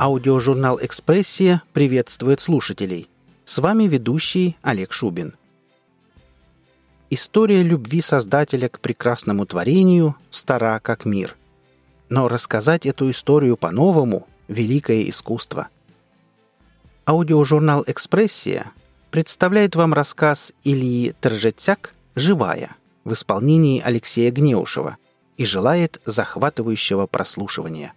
Аудиожурнал «Экспрессия» приветствует слушателей. С вами ведущий Олег Шубин. История любви Создателя к прекрасному творению стара как мир. Но рассказать эту историю по-новому – великое искусство. Аудиожурнал «Экспрессия» представляет вам рассказ Ильи Торжетяк «Живая» в исполнении Алексея Гнеушева и желает захватывающего прослушивания.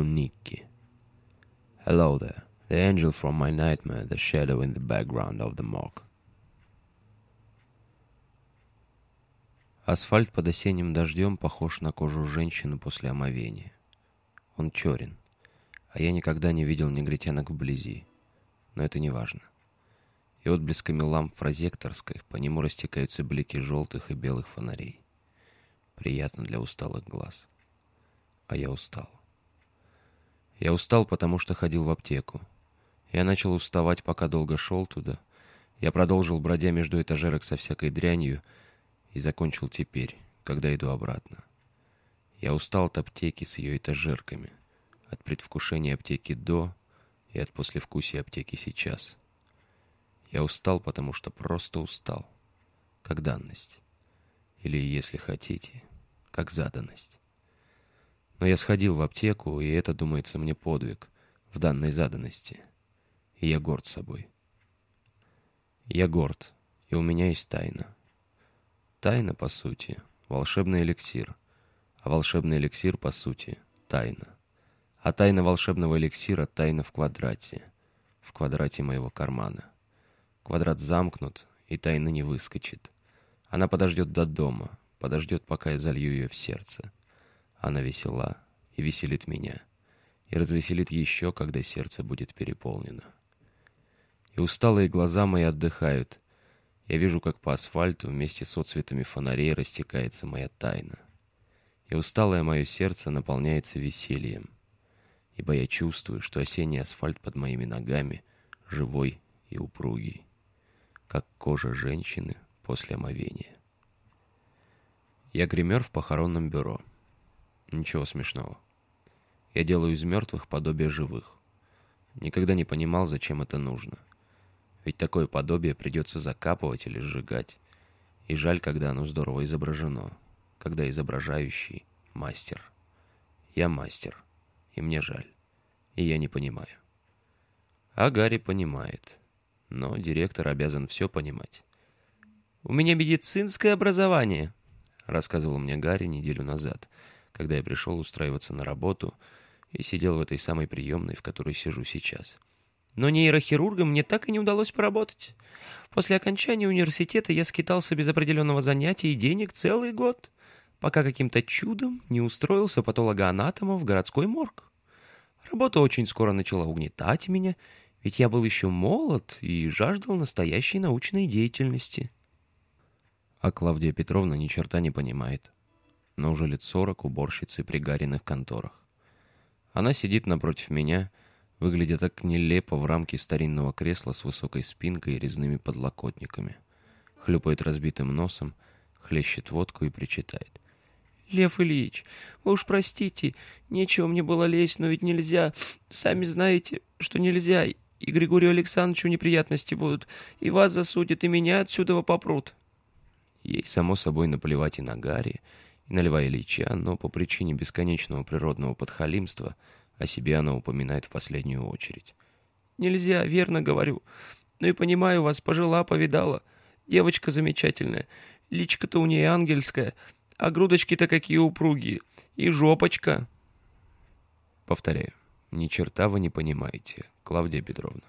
To Nikki. Hello there, the angel from my nightmare, the shadow in the background of the mock. Асфальт под осенним дождем похож на кожу женщины после омовения. Он черен, а я никогда не видел негритянок вблизи. Но это не важно. И отблесками ламп прозекторской по нему растекаются блики желтых и белых фонарей. Приятно для усталых глаз. А я устал. Я устал, потому что ходил в аптеку. Я начал уставать, пока долго шел туда. Я продолжил, бродя между этажерок со всякой дрянью, и закончил теперь, когда иду обратно. Я устал от аптеки с ее этажерками, от предвкушения аптеки до и от послевкусия аптеки сейчас. Я устал, потому что просто устал, как данность. Или, если хотите, как заданность. Но я сходил в аптеку, и это, думается, мне подвиг в данной заданности. И я горд собой. Я горд, и у меня есть тайна. Тайна, по сути, волшебный эликсир, а волшебный эликсир, по сути, тайна. А тайна волшебного эликсира — тайна в квадрате, в квадрате моего кармана. Квадрат замкнут, и тайна не выскочит. Она подождет до дома, подождет, пока я залью ее в сердце. Она весела и веселит меня, и развеселит еще, когда сердце будет переполнено. И усталые глаза мои отдыхают. Я вижу, как по асфальту вместе с отцветами фонарей растекается моя тайна. И усталое мое сердце наполняется весельем, ибо я чувствую, что осенний асфальт под моими ногами живой и упругий, как кожа женщины после омовения. Я гример в похоронном бюро. Ничего смешного. Я делаю из мертвых подобие живых. Никогда не понимал, зачем это нужно. Ведь такое подобие придется закапывать или сжигать. И жаль, когда оно здорово изображено. Когда изображающий — мастер. Я мастер. И мне жаль. И я не понимаю. А Гарри понимает. Но директор обязан все понимать. «У меня медицинское образование», — рассказывал мне Гарри неделю назад — когда я пришел устраиваться на работу и сидел в этой самой приемной, в которой сижу сейчас. Но нейрохирургом мне так и не удалось поработать. После окончания университета я скитался без определенного занятия и денег целый год, пока каким-то чудом не устроился патологоанатомом в городской морг. Работа очень скоро начала угнетать меня, ведь я был еще молод и жаждал настоящей научной деятельности. А Клавдия Петровна ни черта не понимает но уже лет сорок уборщицы при Гариных конторах. Она сидит напротив меня, выглядя так нелепо в рамке старинного кресла с высокой спинкой и резными подлокотниками. Хлюпает разбитым носом, хлещет водку и причитает. «Лев Ильич, вы уж простите, нечего мне было лезть, но ведь нельзя. Сами знаете, что нельзя, и Григорию Александровичу неприятности будут, и вас засудят, и меня отсюда попрут». Ей, само собой, наплевать и на Гарри, и на Льва Ильича, но по причине бесконечного природного подхалимства о себе она упоминает в последнюю очередь. «Нельзя, верно говорю. Ну и понимаю вас, пожила, повидала. Девочка замечательная. Личка-то у нее ангельская, а грудочки-то какие упругие. И жопочка». Повторяю, ни черта вы не понимаете, Клавдия Петровна.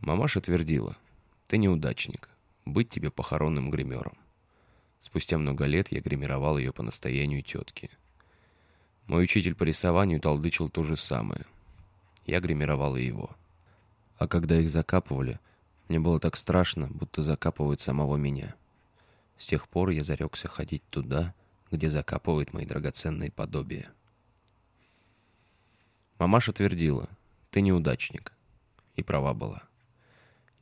Мамаша твердила, ты неудачник, быть тебе похоронным гримером. Спустя много лет я гримировал ее по настоянию тетки. Мой учитель по рисованию толдычил то же самое. Я гримировал и его. А когда их закапывали, мне было так страшно, будто закапывают самого меня. С тех пор я зарекся ходить туда, где закапывают мои драгоценные подобия. Мамаша твердила, ты неудачник. И права была.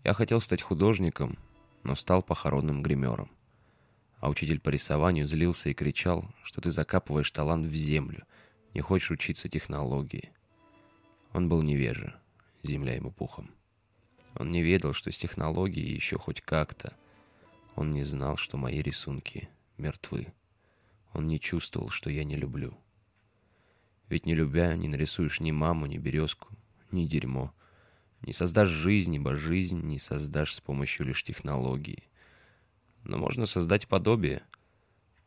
Я хотел стать художником, но стал похоронным гримером. А учитель по рисованию злился и кричал, что ты закапываешь талант в землю, не хочешь учиться технологии. Он был невежа, земля ему пухом. Он не ведал, что с технологией еще хоть как-то. Он не знал, что мои рисунки мертвы. Он не чувствовал, что я не люблю. Ведь не любя, не нарисуешь ни маму, ни березку, ни дерьмо. Не создашь жизнь, ибо жизнь не создашь с помощью лишь технологии. Но можно создать подобие.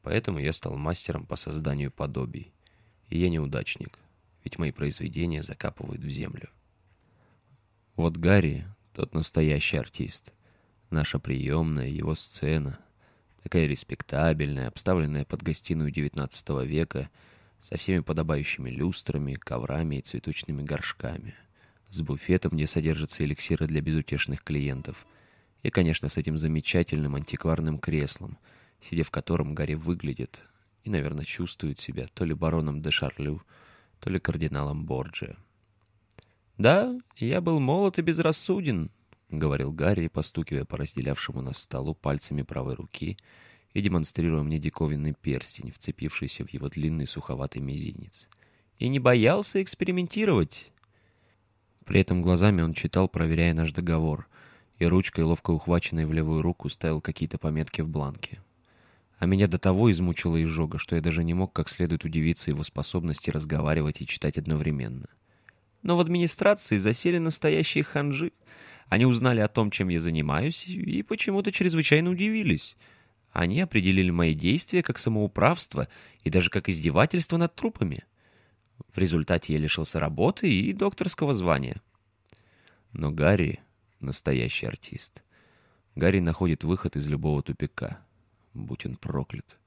Поэтому я стал мастером по созданию подобий. И я неудачник, ведь мои произведения закапывают в землю. Вот Гарри тот настоящий артист. Наша приемная, его сцена. Такая респектабельная, обставленная под гостиную XIX века, со всеми подобающими люстрами, коврами и цветочными горшками. С буфетом, где содержатся эликсиры для безутешных клиентов. И, конечно, с этим замечательным антикварным креслом, сидя в котором Гарри выглядит и, наверное, чувствует себя то ли бароном де Шарлю, то ли кардиналом Борджиа. «Да, я был молод и безрассуден», — говорил Гарри, постукивая по разделявшему нас столу пальцами правой руки и демонстрируя мне диковинный перстень, вцепившийся в его длинный суховатый мизинец. «И не боялся экспериментировать». При этом глазами он читал, проверяя наш договор, и ручкой, ловко ухваченной в левую руку, ставил какие-то пометки в бланке. А меня до того измучила изжога, что я даже не мог как следует удивиться его способности разговаривать и читать одновременно. Но в администрации засели настоящие ханжи. Они узнали о том, чем я занимаюсь, и почему-то чрезвычайно удивились. Они определили мои действия как самоуправство и даже как издевательство над трупами. В результате я лишился работы и докторского звания. Но Гарри — настоящий артист. Гарри находит выход из любого тупика. Будь он проклят.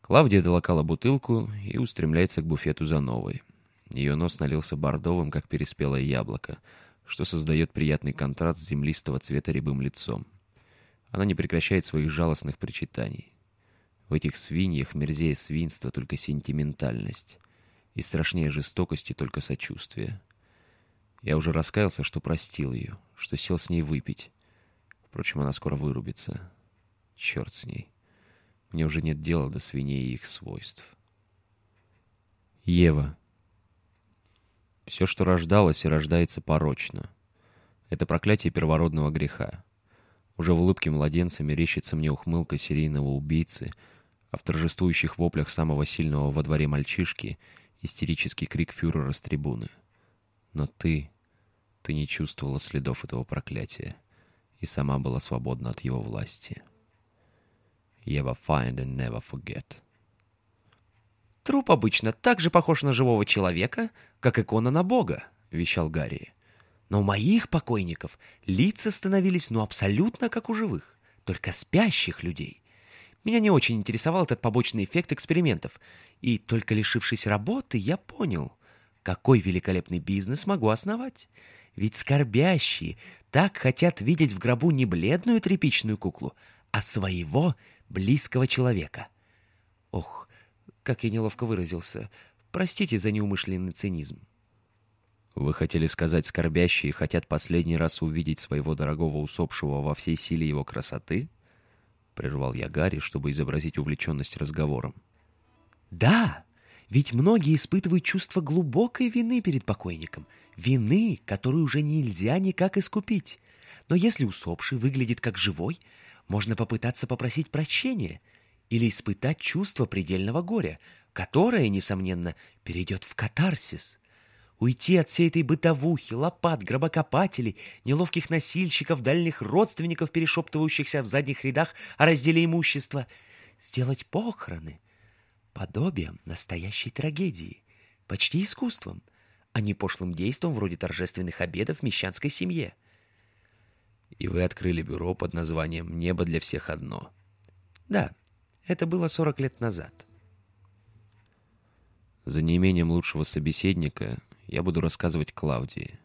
Клавдия долокала бутылку и устремляется к буфету за новой. Ее нос налился бордовым, как переспелое яблоко, что создает приятный контраст с землистого цвета рябым лицом. Она не прекращает своих жалостных причитаний. В этих свиньях мерзее свинства только сентиментальность, и страшнее жестокости только сочувствие. Я уже раскаялся, что простил ее, что сел с ней выпить. Впрочем, она скоро вырубится. Черт с ней. Мне уже нет дела до свиней и их свойств. Ева. Все, что рождалось и рождается порочно. Это проклятие первородного греха. Уже в улыбке младенца мерещится мне ухмылка серийного убийцы, а в торжествующих воплях самого сильного во дворе мальчишки истерический крик фюрера с трибуны. Но ты, ты не чувствовала следов этого проклятия и сама была свободна от его власти. Ева find and never forget. «Труп обычно так же похож на живого человека, как икона на Бога», — вещал Гарри. «Но у моих покойников лица становились ну абсолютно как у живых, только спящих людей. Меня не очень интересовал этот побочный эффект экспериментов, и только лишившись работы, я понял, какой великолепный бизнес могу основать. Ведь скорбящие так хотят видеть в гробу не бледную тряпичную куклу, а своего близкого человека. Ох, как я неловко выразился. Простите за неумышленный цинизм. Вы хотели сказать, скорбящие хотят последний раз увидеть своего дорогого усопшего во всей силе его красоты? Прервал я Гарри, чтобы изобразить увлеченность разговором. Да, ведь многие испытывают чувство глубокой вины перед покойником. Вины, которую уже нельзя никак искупить. Но если усопший выглядит как живой, можно попытаться попросить прощения — или испытать чувство предельного горя, которое, несомненно, перейдет в катарсис. Уйти от всей этой бытовухи, лопат, гробокопателей, неловких носильщиков, дальних родственников, перешептывающихся в задних рядах о разделе имущества. Сделать похороны подобием настоящей трагедии, почти искусством, а не пошлым действом вроде торжественных обедов в мещанской семье — И вы открыли бюро под названием «Небо для всех одно». Да, это было 40 лет назад. За неимением лучшего собеседника я буду рассказывать Клавдии.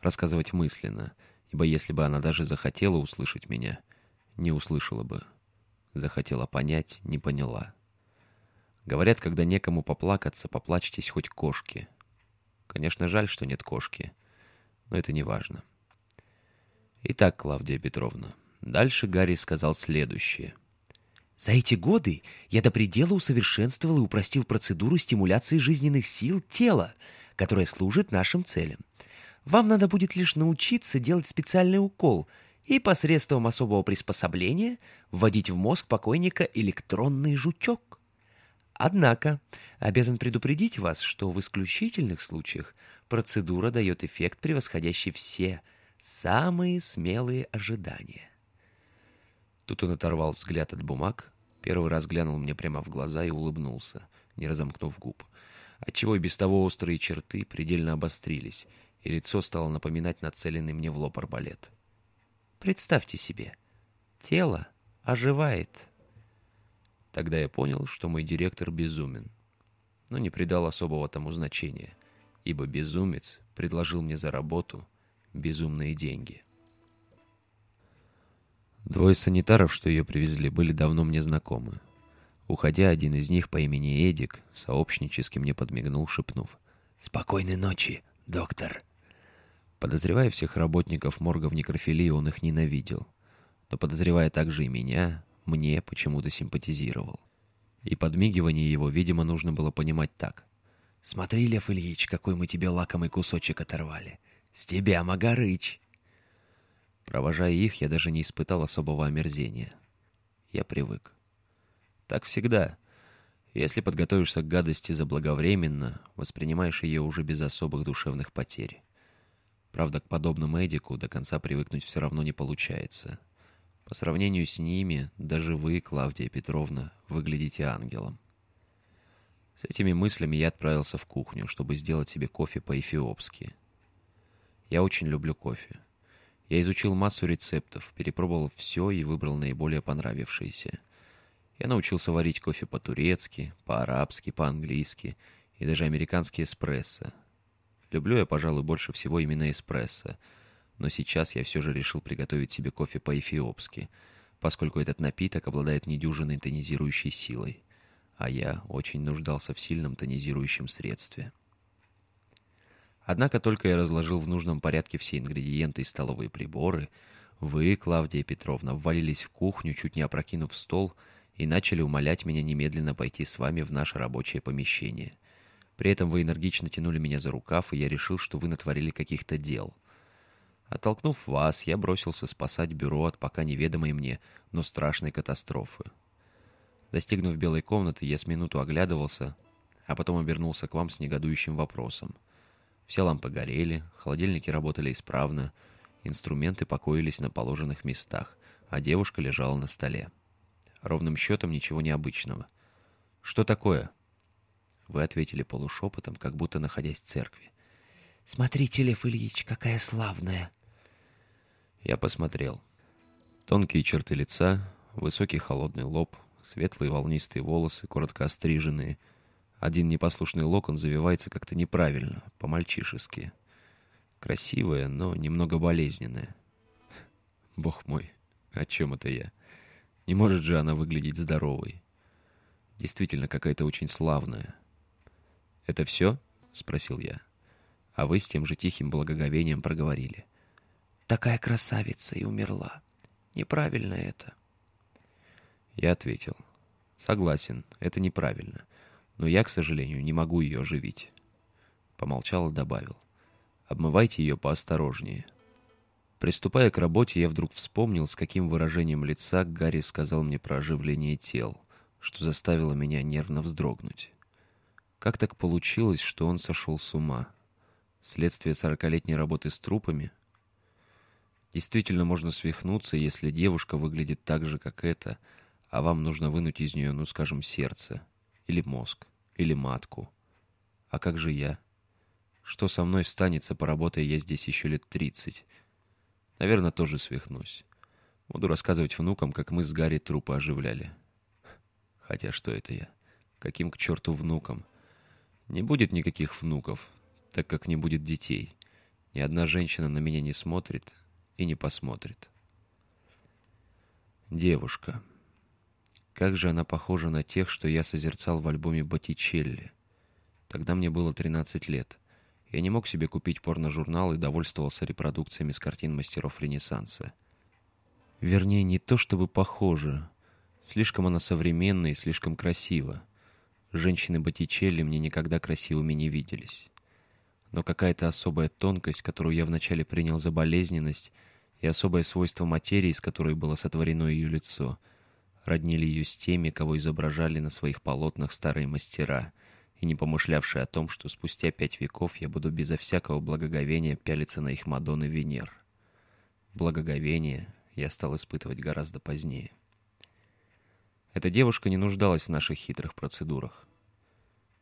Рассказывать мысленно, ибо если бы она даже захотела услышать меня, не услышала бы. Захотела понять, не поняла. Говорят, когда некому поплакаться, поплачьтесь хоть кошки. Конечно, жаль, что нет кошки, но это не важно. Итак, Клавдия Петровна, дальше Гарри сказал следующее. За эти годы я до предела усовершенствовал и упростил процедуру стимуляции жизненных сил тела, которая служит нашим целям. Вам надо будет лишь научиться делать специальный укол и посредством особого приспособления вводить в мозг покойника электронный жучок. Однако, обязан предупредить вас, что в исключительных случаях процедура дает эффект, превосходящий все самые смелые ожидания. Тут он оторвал взгляд от бумаг, первый раз глянул мне прямо в глаза и улыбнулся, не разомкнув губ, отчего и без того острые черты предельно обострились, и лицо стало напоминать нацеленный мне в лоб арбалет. Представьте себе, тело оживает. Тогда я понял, что мой директор безумен, но не придал особого тому значения, ибо безумец предложил мне за работу безумные деньги. Двое санитаров, что ее привезли, были давно мне знакомы. Уходя, один из них по имени Эдик сообщнически мне подмигнул, шепнув «Спокойной ночи, доктор!» Подозревая всех работников морга в некрофилии, он их ненавидел. Но подозревая также и меня, мне почему-то симпатизировал. И подмигивание его, видимо, нужно было понимать так. «Смотри, Лев Ильич, какой мы тебе лакомый кусочек оторвали. С тебя, Магарыч!» Провожая их, я даже не испытал особого омерзения. Я привык. Так всегда. Если подготовишься к гадости заблаговременно, воспринимаешь ее уже без особых душевных потерь. Правда, к подобному Эдику до конца привыкнуть все равно не получается. По сравнению с ними, даже вы, Клавдия Петровна, выглядите ангелом. С этими мыслями я отправился в кухню, чтобы сделать себе кофе по-эфиопски. Я очень люблю кофе. Я изучил массу рецептов, перепробовал все и выбрал наиболее понравившиеся. Я научился варить кофе по-турецки, по-арабски, по-английски и даже американский эспрессо. Люблю я, пожалуй, больше всего именно эспрессо, но сейчас я все же решил приготовить себе кофе по-эфиопски, поскольку этот напиток обладает недюжиной тонизирующей силой, а я очень нуждался в сильном тонизирующем средстве. Однако только я разложил в нужном порядке все ингредиенты и столовые приборы, вы, Клавдия Петровна, ввалились в кухню, чуть не опрокинув стол, и начали умолять меня немедленно пойти с вами в наше рабочее помещение. При этом вы энергично тянули меня за рукав, и я решил, что вы натворили каких-то дел. Оттолкнув вас, я бросился спасать бюро от пока неведомой мне, но страшной катастрофы. Достигнув белой комнаты, я с минуту оглядывался, а потом обернулся к вам с негодующим вопросом. Все лампы горели, холодильники работали исправно, инструменты покоились на положенных местах, а девушка лежала на столе. Ровным счетом ничего необычного. «Что такое?» Вы ответили полушепотом, как будто находясь в церкви. «Смотрите, Лев Ильич, какая славная!» Я посмотрел. Тонкие черты лица, высокий холодный лоб, светлые волнистые волосы, коротко остриженные. Один непослушный локон завивается как-то неправильно, по-мальчишески. Красивая, но немного болезненная. Бог мой, о чем это я? Не может же она выглядеть здоровой. Действительно, какая-то очень славная. «Это все?» — спросил я. А вы с тем же тихим благоговением проговорили. «Такая красавица и умерла. Неправильно это». Я ответил. «Согласен, это неправильно. Но я, к сожалению, не могу ее оживить». Помолчал и добавил. «Обмывайте ее поосторожнее». Приступая к работе, я вдруг вспомнил, с каким выражением лица Гарри сказал мне про оживление тел, что заставило меня нервно вздрогнуть. Как так получилось, что он сошел с ума? Следствие сорокалетней работы с трупами? Действительно можно свихнуться, если девушка выглядит так же, как эта, а вам нужно вынуть из нее, ну, скажем, сердце, или мозг, или матку. А как же я? Что со мной станется, поработая я здесь еще лет тридцать? Наверное, тоже свихнусь. Буду рассказывать внукам, как мы с Гарри трупы оживляли. Хотя что это я? Каким к черту внукам? Не будет никаких внуков, так как не будет детей. Ни одна женщина на меня не смотрит и не посмотрит. Девушка. Как же она похожа на тех, что я созерцал в альбоме Боттичелли. Тогда мне было 13 лет. Я не мог себе купить порно-журнал и довольствовался репродукциями с картин мастеров Ренессанса. Вернее, не то чтобы похожа. Слишком она современна и слишком красива. Женщины Боттичелли мне никогда красивыми не виделись. Но какая-то особая тонкость, которую я вначале принял за болезненность, и особое свойство материи, из которой было сотворено ее лицо, роднили ее с теми, кого изображали на своих полотнах старые мастера, и не помышлявшие о том, что спустя пять веков я буду безо всякого благоговения пялиться на их Мадонны Венер. Благоговение я стал испытывать гораздо позднее. Эта девушка не нуждалась в наших хитрых процедурах.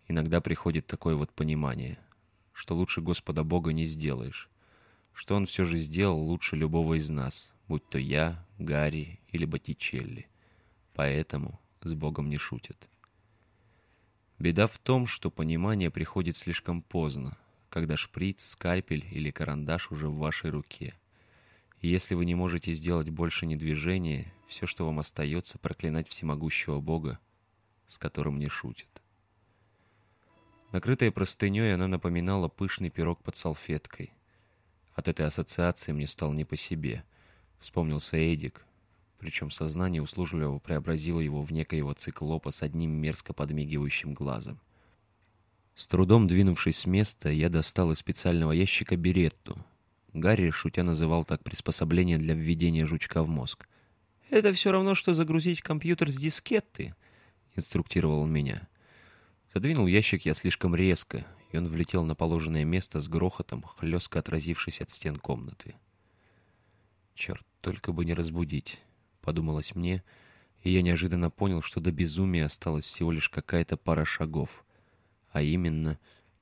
Иногда приходит такое вот понимание, что лучше Господа Бога не сделаешь, что Он все же сделал лучше любого из нас, будь то я, Гарри или Боттичелли. Поэтому с Богом не шутят. Беда в том, что понимание приходит слишком поздно, когда шприц, скальпель или карандаш уже в вашей руке. И если вы не можете сделать больше ни движения, все, что вам остается, проклинать всемогущего Бога, с которым не шутят. Накрытая простыней, она напоминала пышный пирог под салфеткой. От этой ассоциации мне стало не по себе. Вспомнился Эдик, причем сознание услужливо преобразило его в некоего циклопа с одним мерзко подмигивающим глазом. С трудом двинувшись с места, я достал из специального ящика беретту. Гарри, шутя, называл так приспособление для введения жучка в мозг. «Это все равно, что загрузить компьютер с дискетты», — инструктировал он меня. Задвинул ящик я слишком резко, и он влетел на положенное место с грохотом, хлестко отразившись от стен комнаты. Черт, только бы не разбудить. — подумалось мне, и я неожиданно понял, что до безумия осталась всего лишь какая-то пара шагов, а именно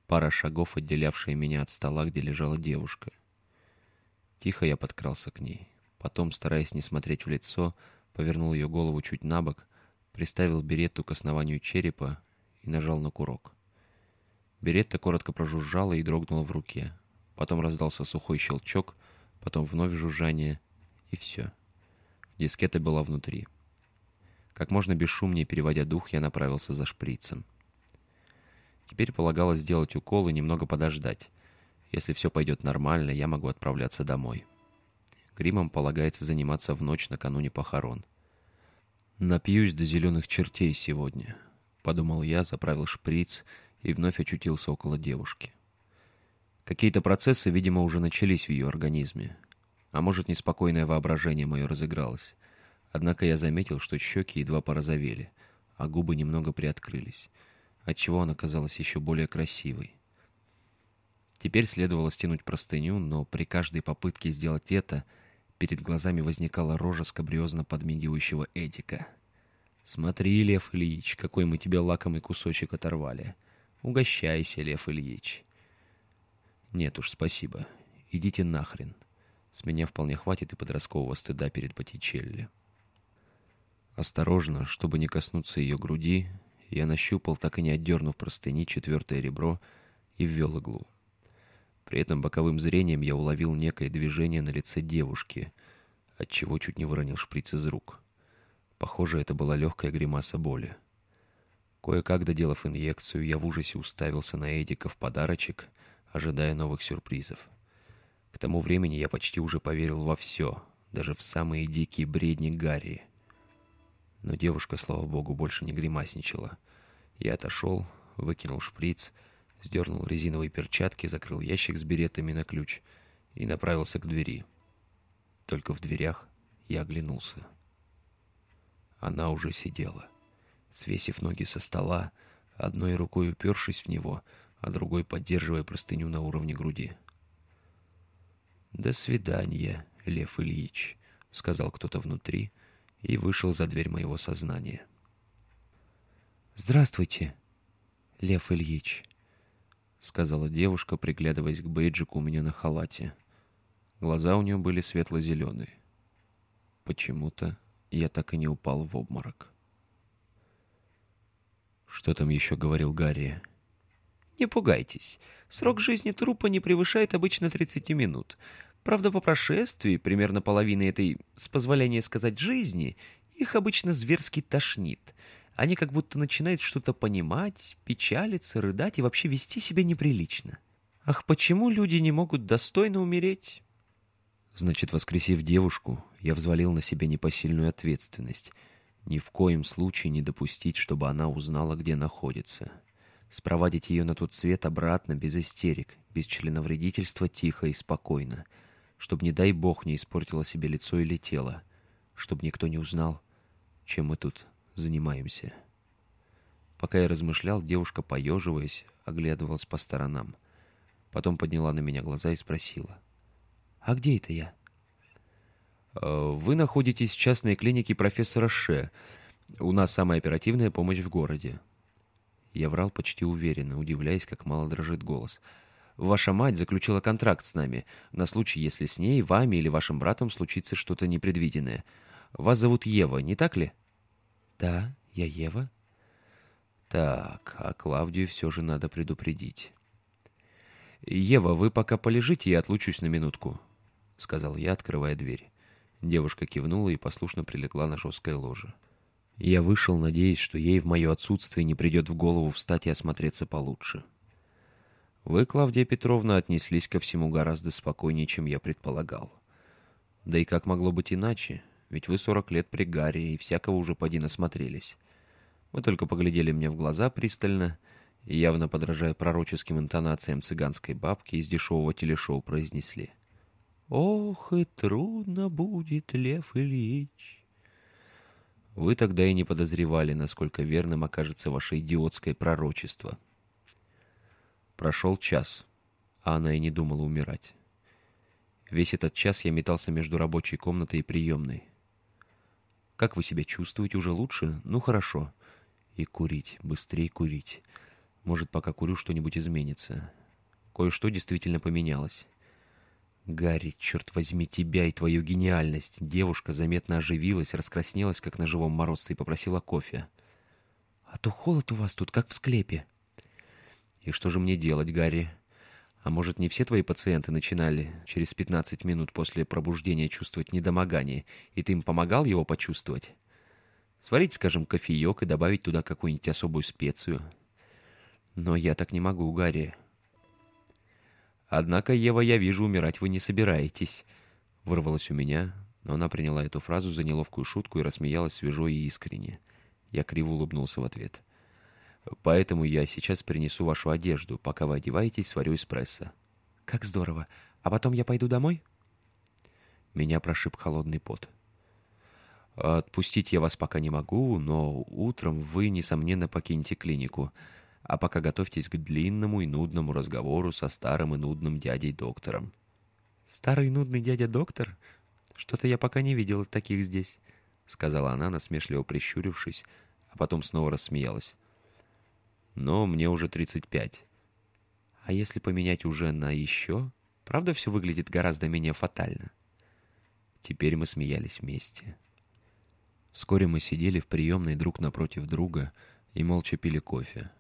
пара шагов, отделявшая меня от стола, где лежала девушка. Тихо я подкрался к ней. Потом, стараясь не смотреть в лицо, повернул ее голову чуть на бок, приставил беретту к основанию черепа и нажал на курок. Беретта коротко прожужжала и дрогнула в руке. Потом раздался сухой щелчок, потом вновь жужжание, и все. Дискета была внутри. Как можно бесшумнее переводя дух, я направился за шприцем. Теперь полагалось сделать укол и немного подождать. Если все пойдет нормально, я могу отправляться домой. Гримом полагается заниматься в ночь накануне похорон. «Напьюсь до зеленых чертей сегодня», — подумал я, заправил шприц и вновь очутился около девушки. Какие-то процессы, видимо, уже начались в ее организме. А может, неспокойное воображение мое разыгралось. Однако я заметил, что щеки едва порозовели, а губы немного приоткрылись, отчего она казалась еще более красивой. Теперь следовало стянуть простыню, но при каждой попытке сделать это перед глазами возникала рожа скабриозно подмигивающего Эдика. «Смотри, Лев Ильич, какой мы тебе лакомый кусочек оторвали. Угощайся, Лев Ильич». «Нет уж, спасибо. Идите нахрен». С меня вполне хватит и подросткового стыда перед Боттичелли. Осторожно, чтобы не коснуться ее груди, я нащупал, так и не отдернув простыни, четвертое ребро и ввел иглу. При этом боковым зрением я уловил некое движение на лице девушки, отчего чуть не выронил шприц из рук. Похоже, это была легкая гримаса боли. Кое-как доделав инъекцию, я в ужасе уставился на Эдика в подарочек, ожидая новых сюрпризов. К тому времени я почти уже поверил во все, даже в самые дикие бредни Гарри. Но девушка, слава богу, больше не гримасничала. Я отошел, выкинул шприц, сдернул резиновые перчатки, закрыл ящик с беретами на ключ и направился к двери. Только в дверях я оглянулся. Она уже сидела, свесив ноги со стола, одной рукой упершись в него, а другой поддерживая простыню на уровне груди. «До свидания, Лев Ильич», — сказал кто-то внутри и вышел за дверь моего сознания. «Здравствуйте, Лев Ильич», — сказала девушка, приглядываясь к бейджику у меня на халате. Глаза у нее были светло-зеленые. Почему-то я так и не упал в обморок. Что там еще говорил Гарри? Не пугайтесь. Срок жизни трупа не превышает обычно 30 минут. Правда, по прошествии, примерно половины этой, с позволения сказать, жизни, их обычно зверски тошнит. Они как будто начинают что-то понимать, печалиться, рыдать и вообще вести себя неприлично. Ах, почему люди не могут достойно умереть? Значит, воскресив девушку, я взвалил на себя непосильную ответственность. Ни в коем случае не допустить, чтобы она узнала, где находится. Спровадить ее на тот свет обратно, без истерик, без членовредительства, тихо и спокойно. Чтобы, не дай бог, не испортила себе лицо или тело. Чтобы никто не узнал, чем мы тут занимаемся. Пока я размышлял, девушка, поеживаясь, оглядывалась по сторонам. Потом подняла на меня глаза и спросила — а где это я? Э, вы находитесь в частной клинике профессора Ше. У нас самая оперативная помощь в городе. Я врал почти уверенно, удивляясь, как мало дрожит голос. Ваша мать заключила контракт с нами, на случай, если с ней, вами или вашим братом случится что-то непредвиденное. Вас зовут Ева, не так ли? Да, я Ева. Так, а Клавдию все же надо предупредить. Ева, вы пока полежите, я отлучусь на минутку. — сказал я, открывая дверь. Девушка кивнула и послушно прилегла на жесткое ложе. Я вышел, надеясь, что ей в мое отсутствие не придет в голову встать и осмотреться получше. Вы, Клавдия Петровна, отнеслись ко всему гораздо спокойнее, чем я предполагал. Да и как могло быть иначе? Ведь вы сорок лет при Гарри и всякого уже поди насмотрелись. Вы только поглядели мне в глаза пристально и, явно подражая пророческим интонациям цыганской бабки, из дешевого телешоу произнесли. Ох, и трудно будет, Лев Ильич. Вы тогда и не подозревали, насколько верным окажется ваше идиотское пророчество. Прошел час, а она и не думала умирать. Весь этот час я метался между рабочей комнатой и приемной. Как вы себя чувствуете? Уже лучше? Ну, хорошо. И курить, быстрее курить. Может, пока курю, что-нибудь изменится. Кое-что действительно поменялось. Гарри, черт возьми тебя и твою гениальность. Девушка заметно оживилась, раскраснелась, как на живом морозце, и попросила кофе. А то холод у вас тут, как в склепе. И что же мне делать, Гарри? А может, не все твои пациенты начинали через 15 минут после пробуждения чувствовать недомогание, и ты им помогал его почувствовать? Сварить, скажем, кофеек и добавить туда какую-нибудь особую специю. Но я так не могу, Гарри. «Однако, Ева, я вижу, умирать вы не собираетесь», — вырвалось у меня, но она приняла эту фразу за неловкую шутку и рассмеялась свежо и искренне. Я криво улыбнулся в ответ. «Поэтому я сейчас принесу вашу одежду. Пока вы одеваетесь, сварю эспрессо». «Как здорово! А потом я пойду домой?» Меня прошиб холодный пот. «Отпустить я вас пока не могу, но утром вы, несомненно, покинете клинику а пока готовьтесь к длинному и нудному разговору со старым и нудным дядей-доктором». «Старый нудный дядя-доктор? Что-то я пока не видела таких здесь», — сказала она, насмешливо прищурившись, а потом снова рассмеялась. «Но мне уже тридцать пять». «А если поменять уже на еще, правда все выглядит гораздо менее фатально?» Теперь мы смеялись вместе. Вскоре мы сидели в приемной друг напротив друга и молча пили кофе.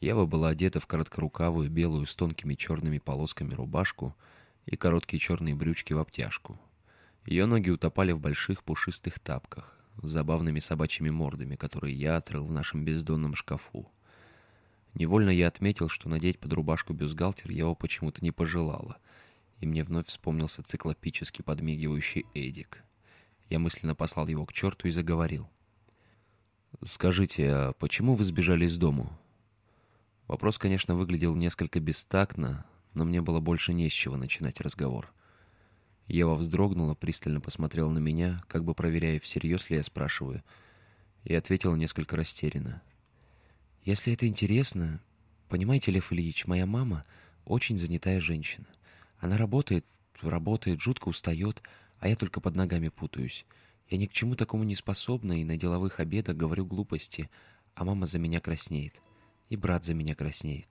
Ева была одета в короткорукавую белую с тонкими черными полосками рубашку и короткие черные брючки в обтяжку. Ее ноги утопали в больших пушистых тапках с забавными собачьими мордами, которые я отрыл в нашем бездонном шкафу. Невольно я отметил, что надеть под рубашку бюстгальтер Ева почему-то не пожелала, и мне вновь вспомнился циклопически подмигивающий Эдик. Я мысленно послал его к черту и заговорил. «Скажите, а почему вы сбежали из дому?» Вопрос, конечно, выглядел несколько бестактно, но мне было больше не с чего начинать разговор. Ева вздрогнула, пристально посмотрела на меня, как бы проверяя, всерьез ли я спрашиваю, и ответила несколько растерянно. «Если это интересно, понимаете, Лев Ильич, моя мама очень занятая женщина. Она работает, работает, жутко устает, а я только под ногами путаюсь. Я ни к чему такому не способна и на деловых обедах говорю глупости, а мама за меня краснеет. И брат за меня краснеет.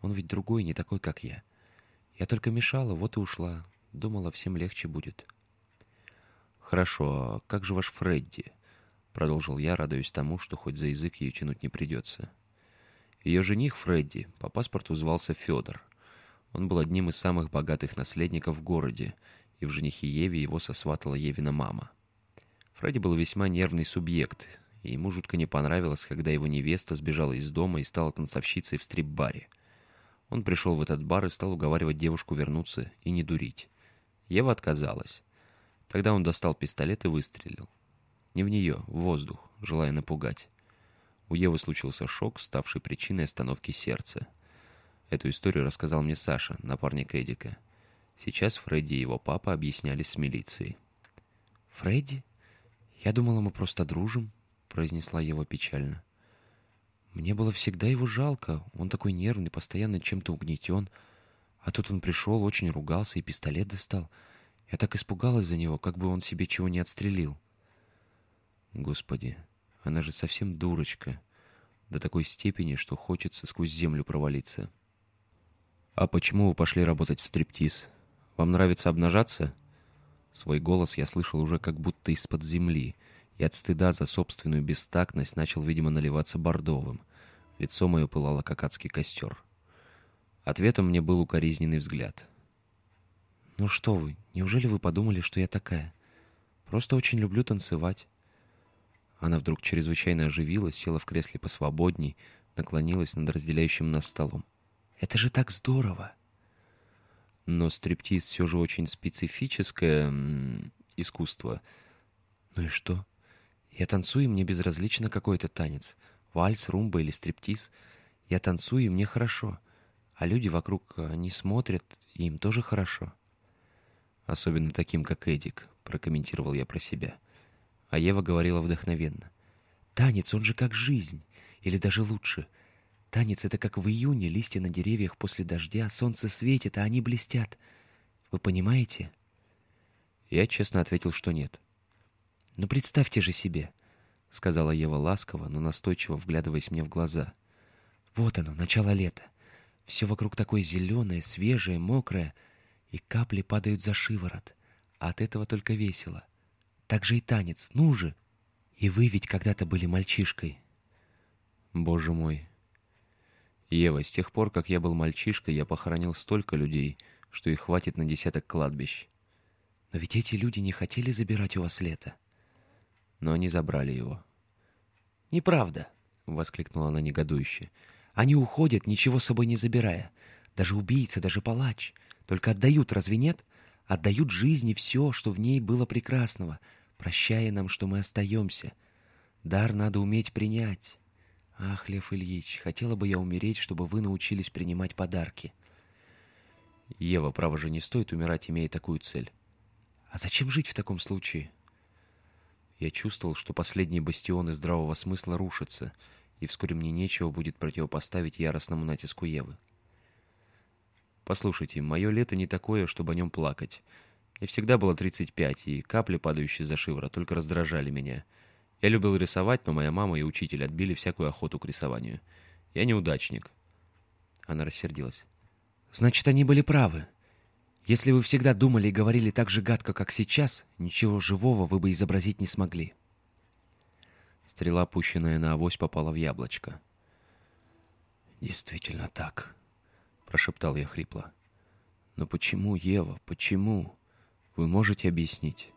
Он ведь другой, не такой, как я. Я только мешала, вот и ушла. Думала, всем легче будет. «Хорошо, а как же ваш Фредди?» Продолжил я, радуясь тому, что хоть за язык ее тянуть не придется. Ее жених Фредди по паспорту звался Федор. Он был одним из самых богатых наследников в городе, и в женихе Еве его сосватала Евина мама. Фредди был весьма нервный субъект, и ему жутко не понравилось, когда его невеста сбежала из дома и стала танцовщицей в стрип-баре. Он пришел в этот бар и стал уговаривать девушку вернуться и не дурить. Ева отказалась. Тогда он достал пистолет и выстрелил. Не в нее, в воздух, желая напугать. У Евы случился шок, ставший причиной остановки сердца. Эту историю рассказал мне Саша, напарник Эдика. Сейчас Фредди и его папа объяснялись с милицией. «Фредди? Я думала, мы просто дружим», — произнесла Ева печально. «Мне было всегда его жалко. Он такой нервный, постоянно чем-то угнетен. А тут он пришел, очень ругался и пистолет достал. Я так испугалась за него, как бы он себе чего не отстрелил». Господи, она же совсем дурочка. До такой степени, что хочется сквозь землю провалиться. «А почему вы пошли работать в стриптиз? Вам нравится обнажаться?» Свой голос я слышал уже как будто из-под земли, и от стыда за собственную бестактность начал, видимо, наливаться бордовым. Лицо мое пылало, как адский костер. Ответом мне был укоризненный взгляд. «Ну что вы, неужели вы подумали, что я такая? Просто очень люблю танцевать. Она вдруг чрезвычайно оживилась, села в кресле посвободней, наклонилась над разделяющим нас столом. «Это же так здорово!» Но стриптиз все же очень специфическое искусство. Ну и что? Я танцую, и мне безразлично какой-то танец. Вальс, румба или стриптиз. Я танцую, и мне хорошо. А люди вокруг, они смотрят, и им тоже хорошо. Особенно таким, как Эдик, прокомментировал я про себя. — а Ева говорила вдохновенно. «Танец, он же как жизнь, или даже лучше. Танец — это как в июне листья на деревьях после дождя, солнце светит, а они блестят. Вы понимаете?» Я честно ответил, что нет. «Ну представьте же себе», — сказала Ева ласково, но настойчиво вглядываясь мне в глаза. «Вот оно, начало лета. Все вокруг такое зеленое, свежее, мокрое, и капли падают за шиворот. А от этого только весело. Так же и танец, ну же. И вы ведь когда-то были мальчишкой. Боже мой. Ева, с тех пор, как я был мальчишкой, я похоронил столько людей, что их хватит на десяток кладбищ. Но ведь эти люди не хотели забирать у вас лето. Но они забрали его. «Неправда!» — воскликнула она негодующе. «Они уходят, ничего с собой не забирая. Даже убийца, даже палач. Только отдают, разве нет? отдают жизни все, что в ней было прекрасного, прощая нам, что мы остаемся. Дар надо уметь принять. Ах, Лев Ильич, хотела бы я умереть, чтобы вы научились принимать подарки. Ева, право же, не стоит умирать, имея такую цель. А зачем жить в таком случае? Я чувствовал, что последние бастионы здравого смысла рушатся, и вскоре мне нечего будет противопоставить яростному натиску Евы. Послушайте, мое лето не такое, чтобы о нем плакать. Мне всегда было 35, и капли, падающие за шиворот, только раздражали меня. Я любил рисовать, но моя мама и учитель отбили всякую охоту к рисованию. Я неудачник. Она рассердилась. Значит, они были правы. Если вы всегда думали и говорили так же гадко, как сейчас, ничего живого вы бы изобразить не смогли. Стрела, пущенная на авось, попала в яблочко. «Действительно так», прошептал я хрипло. «Но почему, Ева, почему? Вы можете объяснить?»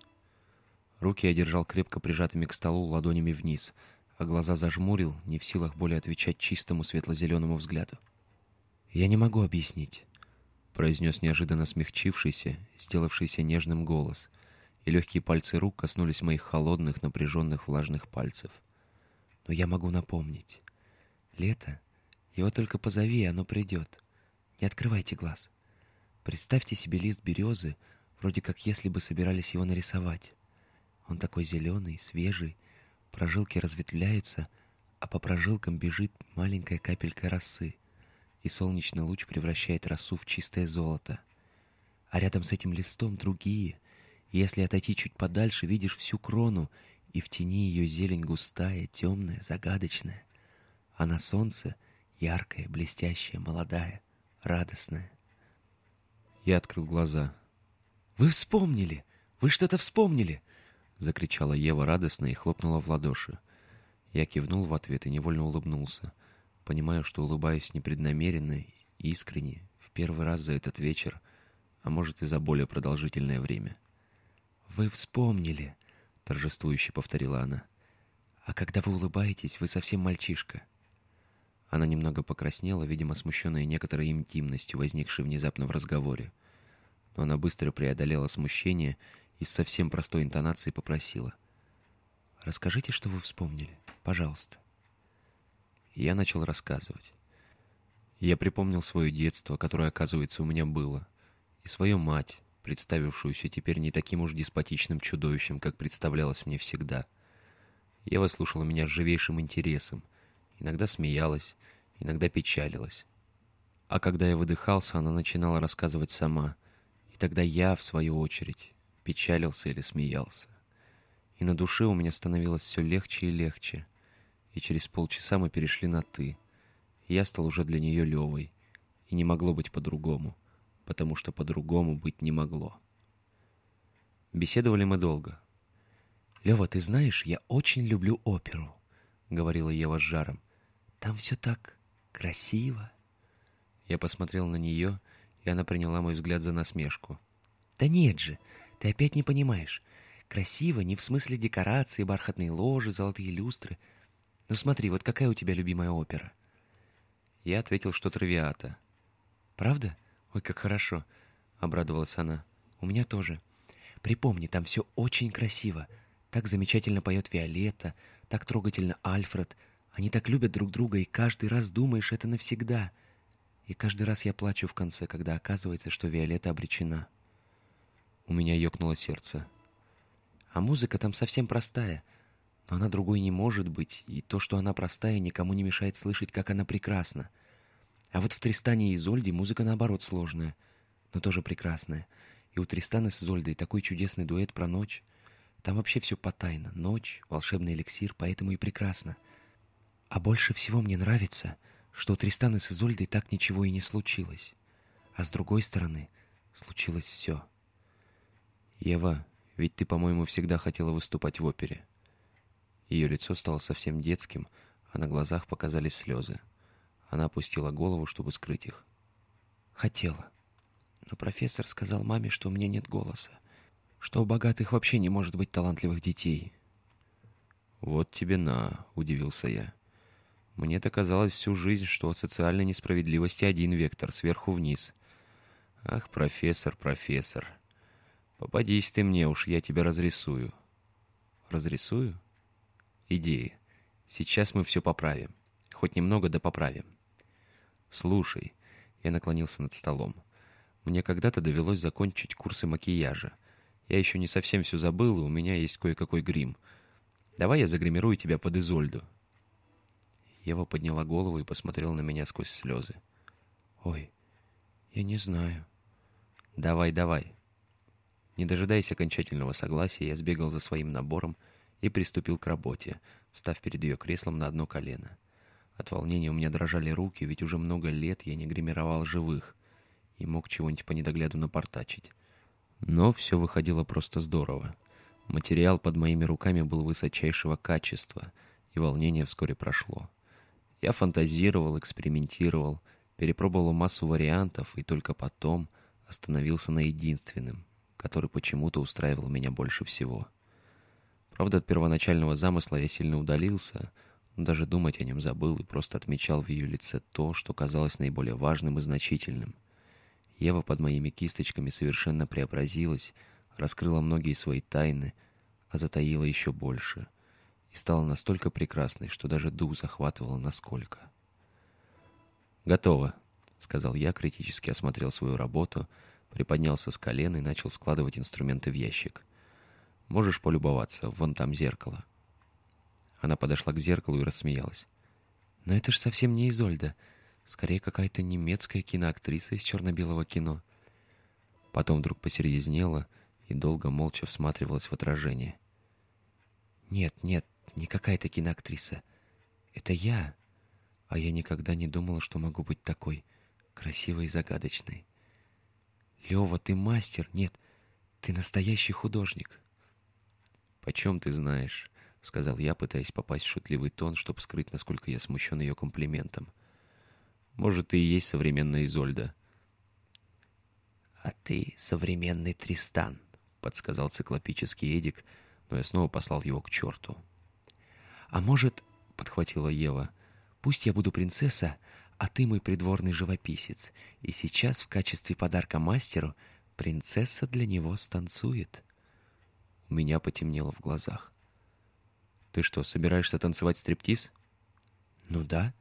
Руки я держал крепко прижатыми к столу ладонями вниз, а глаза зажмурил, не в силах более отвечать чистому светло-зеленому взгляду. «Я не могу объяснить», — произнес неожиданно смягчившийся, сделавшийся нежным голос, и легкие пальцы рук коснулись моих холодных, напряженных, влажных пальцев. «Но я могу напомнить. Лето, его только позови, оно придет. Не открывайте глаз. Представьте себе лист березы, вроде как если бы собирались его нарисовать. Он такой зеленый, свежий, прожилки разветвляются, а по прожилкам бежит маленькая капелька росы, и солнечный луч превращает росу в чистое золото. А рядом с этим листом другие, и если отойти чуть подальше, видишь всю крону, и в тени ее зелень густая, темная, загадочная, а на солнце яркая, блестящая, молодая радостное. Я открыл глаза. Вы вспомнили! Вы что-то вспомнили!» Закричала Ева радостно и хлопнула в ладоши. Я кивнул в ответ и невольно улыбнулся, понимая, что улыбаюсь непреднамеренно, искренне, в первый раз за этот вечер, а может и за более продолжительное время. «Вы вспомнили!» — торжествующе повторила она. «А когда вы улыбаетесь, вы совсем мальчишка». Она немного покраснела, видимо, смущенная некоторой интимностью, возникшей внезапно в разговоре. Но она быстро преодолела смущение и с совсем простой интонацией попросила. «Расскажите, что вы вспомнили, пожалуйста». Я начал рассказывать. Я припомнил свое детство, которое, оказывается, у меня было, и свою мать, представившуюся теперь не таким уж деспотичным чудовищем, как представлялось мне всегда. Ева слушала меня с живейшим интересом, иногда смеялась, иногда печалилась. А когда я выдыхался, она начинала рассказывать сама, и тогда я, в свою очередь, печалился или смеялся. И на душе у меня становилось все легче и легче, и через полчаса мы перешли на «ты». Я стал уже для нее Левой, и не могло быть по-другому, потому что по-другому быть не могло. Беседовали мы долго. «Лева, ты знаешь, я очень люблю оперу», — говорила Ева с жаром. «Там все так красиво». Я посмотрел на нее, и она приняла мой взгляд за насмешку. «Да нет же, ты опять не понимаешь. Красиво не в смысле декорации, бархатные ложи, золотые люстры. Ну смотри, вот какая у тебя любимая опера?» Я ответил, что «Травиата». «Правда? Ой, как хорошо!» — обрадовалась она. «У меня тоже. Припомни, там все очень красиво. Так замечательно поет Виолетта, так трогательно Альфред. Они так любят друг друга, и каждый раз думаешь, это навсегда. И каждый раз я плачу в конце, когда оказывается, что Виолетта обречена». У меня ёкнуло сердце. А музыка там совсем простая — но она другой не может быть, и то, что она простая, никому не мешает слышать, как она прекрасна. А вот в Тристане и Изольде музыка, наоборот, сложная, но тоже прекрасная. И у Тристана с Изольдой такой чудесный дуэт про ночь. Там вообще все потайно. Ночь, волшебный эликсир, поэтому и прекрасно. А больше всего мне нравится, что у Тристана с Изольдой так ничего и не случилось. А с другой стороны, случилось все. Ева, ведь ты, по-моему, всегда хотела выступать в опере. Ее лицо стало совсем детским, а на глазах показались слезы. Она опустила голову, чтобы скрыть их. «Хотела. Но профессор сказал маме, что у меня нет голоса, что у богатых вообще не может быть талантливых детей». «Вот тебе на», — удивился я. «Мне-то казалось всю жизнь, что от социальной несправедливости один вектор, сверху вниз. Ах, профессор, профессор, попадись ты мне уж, я тебя разрисую». «Разрисую?» Идеи. Сейчас мы все поправим. Хоть немного да поправим. Слушай, я наклонился над столом. Мне когда-то довелось закончить курсы макияжа. Я еще не совсем все забыл, и у меня есть кое-какой грим. Давай я загримирую тебя под Изольду. Ева подняла голову и посмотрела на меня сквозь слезы. «Ой, я не знаю». «Давай, давай». Не дожидаясь окончательного согласия, я сбегал за своим набором и приступил к работе, встав перед ее креслом на одно колено. От волнения у меня дрожали руки, ведь уже много лет я не гримировал живых и мог чего-нибудь по недогляду напортачить. Но все выходило просто здорово. Материал под моими руками был высочайшего качества, и волнение вскоре прошло. Я фантазировал, экспериментировал, перепробовал массу вариантов и только потом остановился на единственном, который почему-то устраивал меня больше всего — Правда, от первоначального замысла я сильно удалился, но даже думать о нем забыл и просто отмечал в ее лице то, что казалось наиболее важным и значительным. Ева под моими кисточками совершенно преобразилась, раскрыла многие свои тайны, а затаила еще больше. И стала настолько прекрасной, что даже дух захватывала насколько. «Готово», — сказал я, критически осмотрел свою работу, приподнялся с колен и начал складывать инструменты в ящик. Можешь полюбоваться, вон там зеркало». Она подошла к зеркалу и рассмеялась. «Но это же совсем не Изольда. Скорее, какая-то немецкая киноактриса из черно-белого кино». Потом вдруг посерьезнела и долго молча всматривалась в отражение. «Нет, нет, не какая-то киноактриса. Это я. А я никогда не думала, что могу быть такой красивой и загадочной. Лева, ты мастер. Нет, Ты настоящий художник. «Почем ты знаешь?» — сказал я, пытаясь попасть в шутливый тон, чтобы скрыть, насколько я смущен ее комплиментом. «Может, ты и есть современная Изольда?» «А ты современный Тристан», — подсказал циклопический Эдик, но я снова послал его к черту. «А может, — подхватила Ева, — пусть я буду принцесса, а ты мой придворный живописец, и сейчас в качестве подарка мастеру принцесса для него станцует». У меня потемнело в глазах. «Ты что, собираешься танцевать стриптиз?» «Ну да».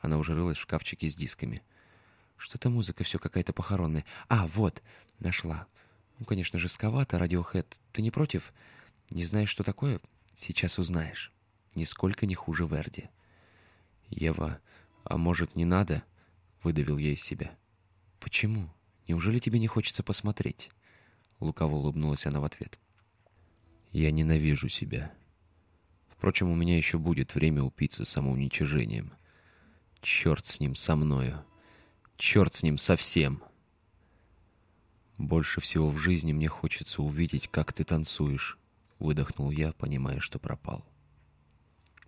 Она уже рылась в шкафчике с дисками. «Что-то музыка все какая-то похоронная. А, вот, нашла. Ну, конечно, жестковато, Radiohead. Ты не против? Не знаешь, что такое? Сейчас узнаешь. Нисколько не хуже Верди». «Ева, а может, не надо?» — выдавил я из себя. «Почему? Неужели тебе не хочется посмотреть?» Лукаво улыбнулась она в ответ. «Я ненавижу себя. Впрочем, у меня еще будет время упиться самоуничижением. Черт с ним, со мною. Черт с ним совсем!» «Больше всего в жизни мне хочется увидеть, как ты танцуешь», — выдохнул я, понимая, что пропал.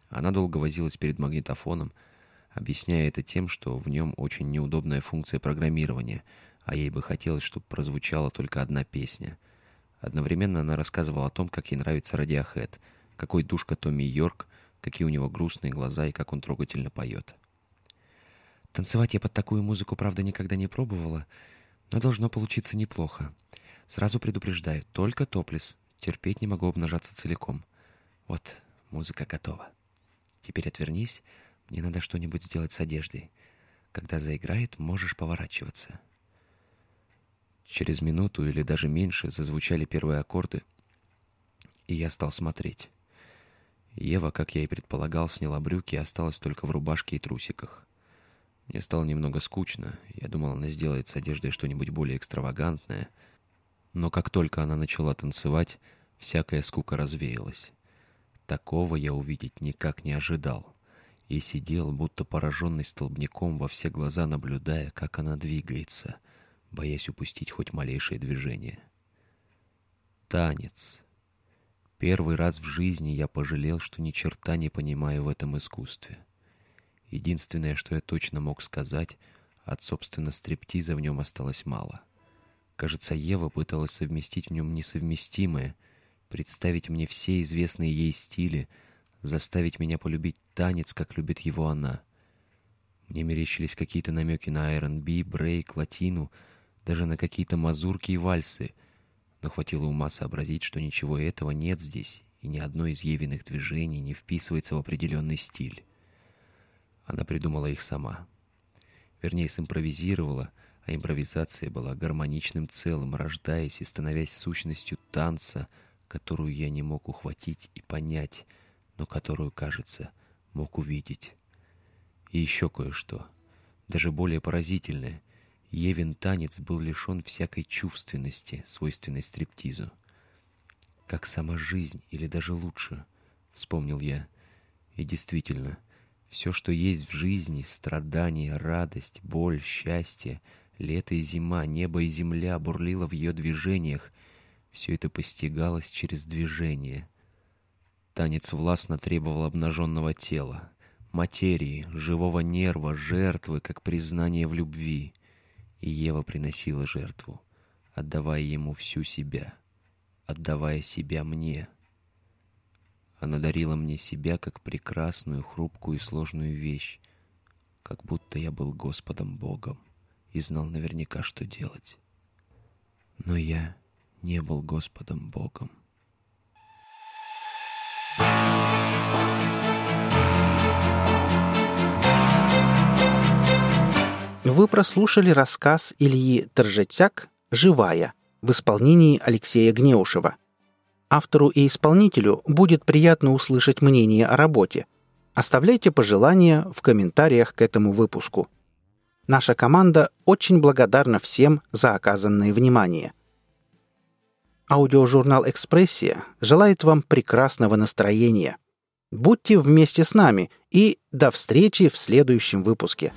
Она долго возилась перед магнитофоном, объясняя это тем, что в нем очень неудобная функция программирования, а ей бы хотелось, чтобы прозвучала только одна песня. Одновременно она рассказывала о том, как ей нравится Radiohead, какой душка Томми Йорк, какие у него грустные глаза и как он трогательно поет. Танцевать я под такую музыку, правда, никогда не пробовала, но должно получиться неплохо. Сразу предупреждаю, только топлес. Терпеть не могу обнажаться целиком. Вот, музыка готова. Теперь отвернись, мне надо что-нибудь сделать с одеждой. Когда заиграет, можешь поворачиваться. Через минуту или даже меньше зазвучали первые аккорды, и я стал смотреть. Ева, как я и предполагал, сняла брюки и осталась только в рубашке и трусиках. Мне стало немного скучно. Я думал, она сделает с одеждой что-нибудь более экстравагантное. Но как только она начала танцевать, всякая скука развеялась. Такого я увидеть никак не ожидал. И сидел, будто пораженный столбняком, во все глаза наблюдая, как она двигается, боясь упустить хоть малейшее движение. Танец. Первый раз в жизни я пожалел, что ни черта не понимаю в этом искусстве. Единственное, что я точно мог сказать, от, собственно, стриптиза в нем осталось мало. Кажется, Ева пыталась совместить в нем несовместимое, представить мне все известные ей стили, заставить меня полюбить танец, как любит его она. Мне мерещились какие-то намеки на R&B, брейк, латину, даже на какие-то мазурки и вальсы, но хватило ума сообразить, что ничего этого нет здесь, и ни одно из Евиных движений не вписывается в определенный стиль. Она придумала их сама. Вернее, симпровизировала, а импровизация была гармоничным целым, рождаясь и становясь сущностью танца, которую я не мог ухватить и понять, но которую, кажется, мог увидеть. И еще кое-что, даже более поразительное. Евин танец был лишен всякой чувственности, свойственной стриптизу. «Как сама жизнь, или даже лучше», — вспомнил я. И действительно, все, что есть в жизни, страдания, радость, боль, счастье, лето и зима, небо и земля бурлило в ее движениях. Все это постигалось через движение. Танец властно требовал обнаженного тела, материи, живого нерва, жертвы, как признание в любви. И Ева приносила жертву, отдавая ему всю себя, отдавая себя мне — она дарила мне себя как прекрасную, хрупкую и сложную вещь, как будто я был Господом Богом и знал наверняка, что делать. Но я не был Господом Богом. Вы прослушали рассказ Ильи Торжетяк «Живая» в исполнении Алексея Гнеушева – Автору и исполнителю будет приятно услышать мнение о работе. Оставляйте пожелания в комментариях к этому выпуску. Наша команда очень благодарна всем за оказанное внимание. Аудиожурнал «Экспрессия» желает вам прекрасного настроения. Будьте вместе с нами и до встречи в следующем выпуске.